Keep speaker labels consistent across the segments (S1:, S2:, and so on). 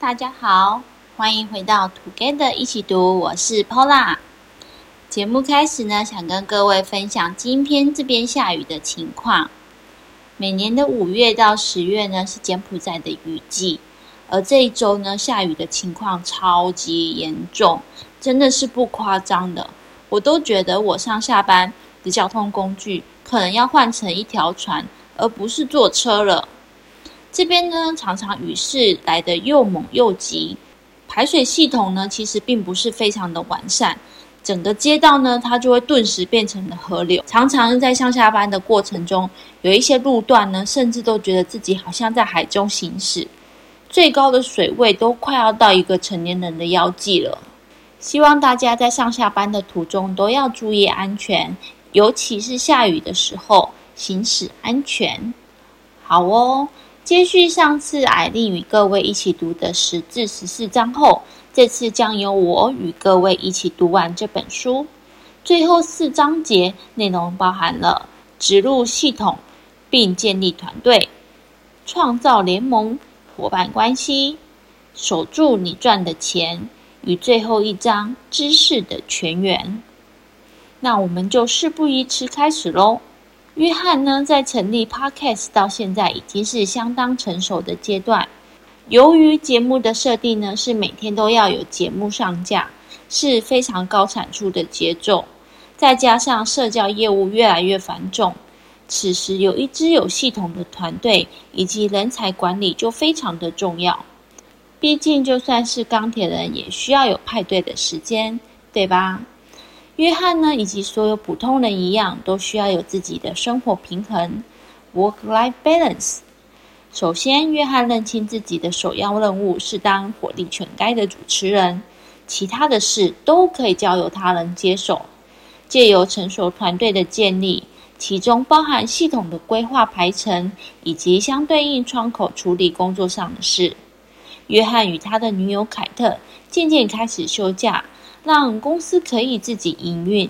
S1: 大家好，欢迎回到 Together 一起读，我是 Pola。节目开始呢，想跟各位分享今天这边下雨的情况。每年的五月到十月呢，是柬埔寨的雨季，而这一周呢，下雨的情况超级严重，真的是不夸张的。我都觉得我上下班的交通工具可能要换成一条船，而不是坐车了。这边呢，常常雨势来得又猛又急，排水系统呢，其实并不是非常的完善，整个街道呢，它就会顿时变成了河流。常常在上下班的过程中，有一些路段呢，甚至都觉得自己好像在海中行驶，最高的水位都快要到一个成年人的腰际了。希望大家在上下班的途中都要注意安全，尤其是下雨的时候，行驶安全。好哦，接续上次艾丽与各位一起读的十至十四章后，这次将由我与各位一起读完这本书。最后四章节内容包含了植入系统，并建立团队，创造联盟伙伴关系，守住你赚的钱。与最后一章知识的泉源，那我们就事不宜迟，开始喽。约翰呢，在成立 Podcast 到现在已经是相当成熟的阶段。由于节目的设定呢，是每天都要有节目上架，是非常高产出的节奏。再加上社交业务越来越繁重，此时有一支有系统的团队以及人才管理就非常的重要。毕竟，就算是钢铁人，也需要有派对的时间，对吧？约翰呢，以及所有普通人一样，都需要有自己的生活平衡 （work-life balance）。首先，约翰认清自己的首要任务是当火力全开的主持人，其他的事都可以交由他人接手。借由成熟团队的建立，其中包含系统的规划排程，以及相对应窗口处理工作上的事。约翰与他的女友凯特渐渐开始休假，让公司可以自己营运。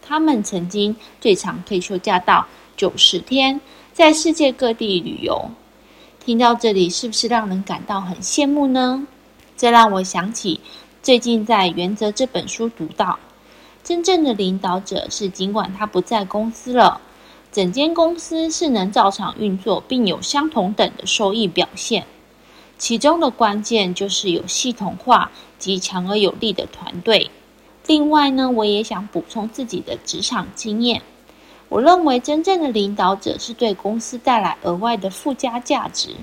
S1: 他们曾经最长退休假到九十天，在世界各地旅游。听到这里，是不是让人感到很羡慕呢？这让我想起最近在《原则》这本书读到，真正的领导者是尽管他不在公司了，整间公司是能照常运作，并有相同等的收益表现。其中的关键就是有系统化及强而有力的团队。另外呢，我也想补充自己的职场经验。我认为真正的领导者是对公司带来额外的附加价值。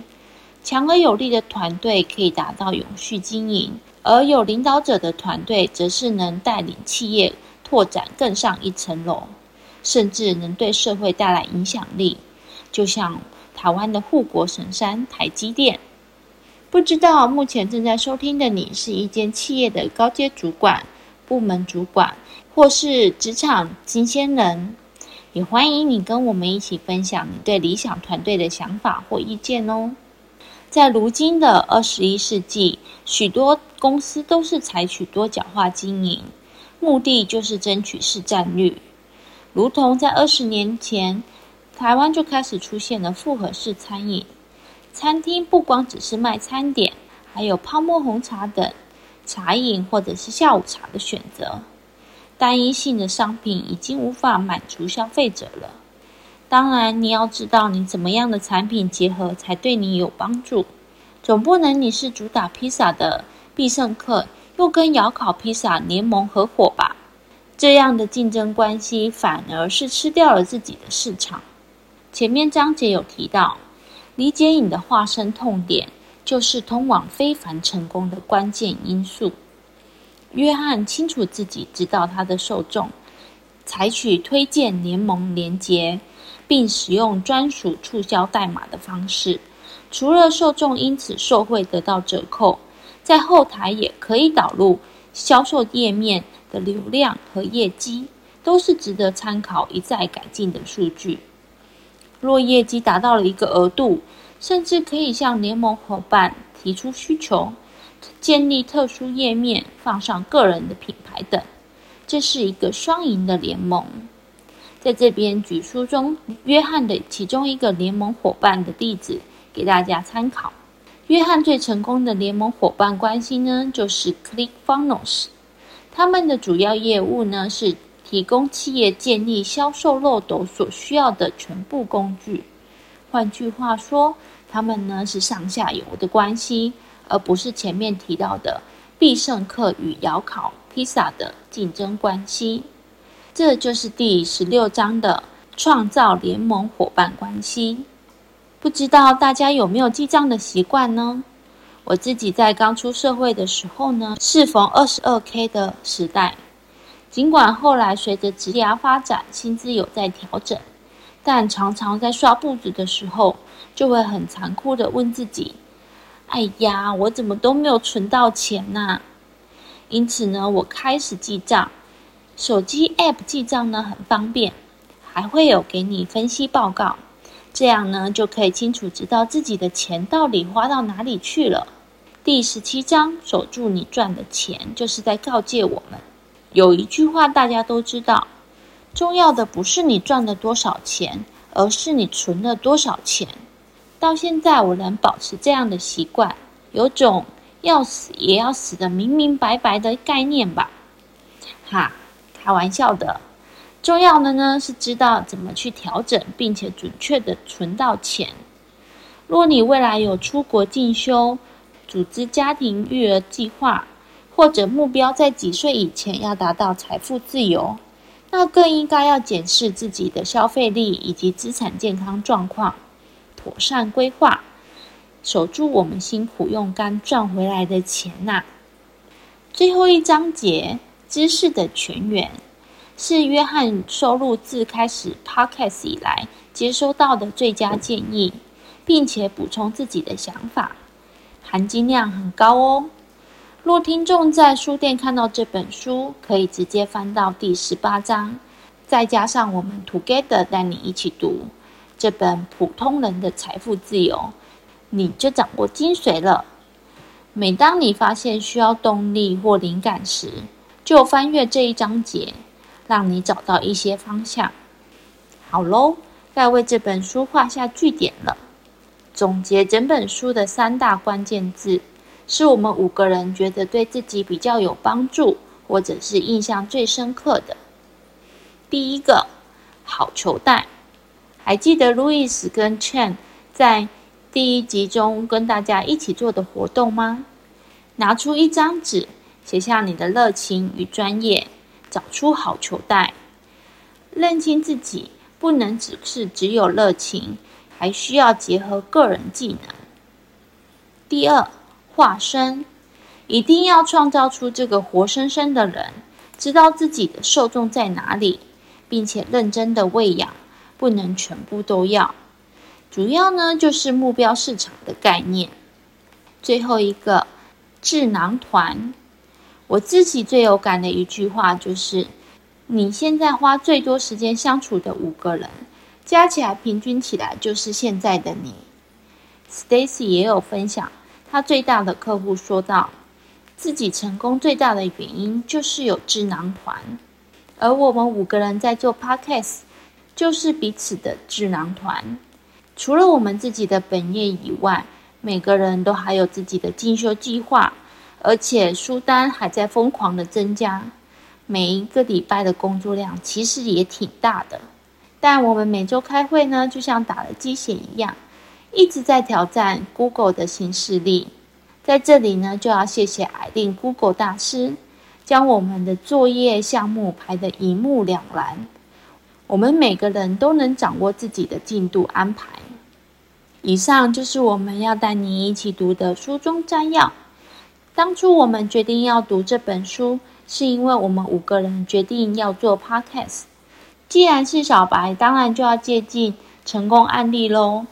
S1: 强而有力的团队可以达到永续经营，而有领导者的团队则是能带领企业拓展更上一层楼，甚至能对社会带来影响力。就像台湾的护国神山台积电。不知道目前正在收听的你是一间企业的高阶主管、部门主管，或是职场新鲜人，也欢迎你跟我们一起分享你对理想团队的想法或意见哦。在如今的二十一世纪，许多公司都是采取多角化经营，目的就是争取市占率。如同在二十年前，台湾就开始出现了复合式餐饮。餐厅不光只是卖餐点，还有泡沫红茶等茶饮或者是下午茶的选择。单一性的商品已经无法满足消费者了。当然，你要知道你怎么样的产品结合才对你有帮助。总不能你是主打披萨的必胜客，又跟窑烤披萨联盟合伙吧？这样的竞争关系反而是吃掉了自己的市场。前面章节有提到。理解你的化身痛点，就是通往非凡成功的关键因素。约翰清楚自己知道他的受众，采取推荐联盟连结，并使用专属促销代码的方式。除了受众因此受惠得到折扣，在后台也可以导入销售页面的流量和业绩，都是值得参考一再改进的数据。若业绩达到了一个额度，甚至可以向联盟伙伴提出需求，建立特殊页面，放上个人的品牌等，这是一个双赢的联盟。在这边举书中约翰的其中一个联盟伙伴的例子给大家参考。约翰最成功的联盟伙伴关系呢，就是 ClickFunnels。他们的主要业务呢，是提供企业建立销售漏斗所需要的全部工具。换句话说，他们呢是上下游的关系，而不是前面提到的必胜客与窑烤披萨的竞争关系。这就是第十六章的创造联盟伙伴关系。不知道大家有没有记账的习惯呢？我自己在刚出社会的时候呢，适逢二十二 K 的时代，尽管后来随着职涯发展，薪资有在调整，但常常在刷步子的时候，就会很残酷的问自己：“哎呀，我怎么都没有存到钱呢？”因此呢，我开始记账。手机 App 记账呢很方便，还会有给你分析报告，这样呢就可以清楚知道自己的钱到底花到哪里去了。第十七章，守住你赚的钱，就是在告诫我们，有一句话大家都知道，重要的不是你赚了多少钱，而是你存了多少钱。到现在我能保持这样的习惯，有种要死也要死的明明白白的概念吧，哈。开玩笑的，重要的呢是知道怎么去调整，并且准确的存到钱。若你未来有出国进修、组织家庭育儿计划，或者目标在几岁以前要达到财富自由，那更应该要检视自己的消费力以及资产健康状况，妥善规划，守住我们辛苦用肝赚回来的钱呐、最后一章节。知识的泉源是约翰收录自开始 Podcast 以来接收到的最佳建议，并且补充自己的想法，含金量很高哦。若听众在书店看到这本书，可以直接翻到第十八章，再加上我们 Together 带你一起读这本《普通人的财富自由》，你就掌握精髓了。每当你发现需要动力或灵感时，就翻阅这一章节，让你找到一些方向。好喽，该为这本书画下句点了。总结整本书的三大关键字，是我们五个人觉得对自己比较有帮助，或者是印象最深刻的。第一个，好球带。还记得路易斯跟 Chen 在第一集中跟大家一起做的活动吗？拿出一张纸。写下你的热情与专业，找出好球带，认清自己不能只是只有热情，还需要结合个人技能。第二，化身，一定要创造出这个活生生的人，知道自己的受众在哪里，并且认真的喂养，不能全部都要。主要呢就是目标市场的概念。最后一个，智囊团。我自己最有感的一句话就是：你现在花最多时间相处的五个人，加起来平均起来就是现在的你。Stacy 也有分享，他最大的客户说道，自己成功最大的原因就是有智囊团，而我们五个人在做 Podcast，就是彼此的智囊团。除了我们自己的本业以外，每个人都还有自己的进修计划。而且书单还在疯狂的增加，每一个礼拜的工作量其实也挺大的。但我们每周开会呢，就像打了鸡血一样，一直在挑战 Google 的新势力。在这里呢，就要谢谢艾琳 Google 大师，将我们的作业项目排得一目了然。我们每个人都能掌握自己的进度安排。以上就是我们要带你一起读的书中摘要。当初我们决定要读这本书，是因为我们五个人决定要做 podcast。既然是小白，当然就要借鉴成功案例喽。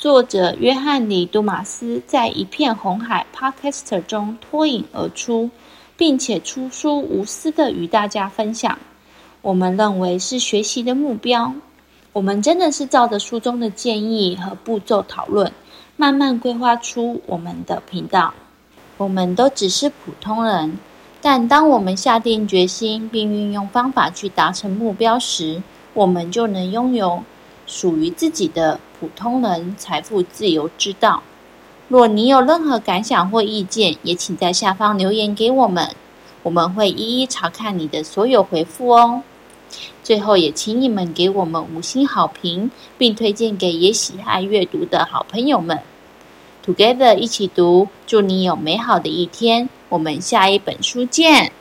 S1: 作者约翰·里·杜马斯在一片红海 podcaster 中脱颖而出，并且出书无私地与大家分享。我们认为是学习的目标。我们真的是照着书中的建议和步骤讨论，慢慢规划出我们的频道。我们都只是普通人，但当我们下定决心并运用方法去达成目标时，我们就能拥有属于自己的普通人财富自由之道。若你有任何感想或意见，也请在下方留言给我们，我们会一一查看你的所有回复哦。最后，也请你们给我们五星好评，并推荐给也喜爱阅读的好朋友们。Together 一起读，祝你有美好的一天。我们下一本书见。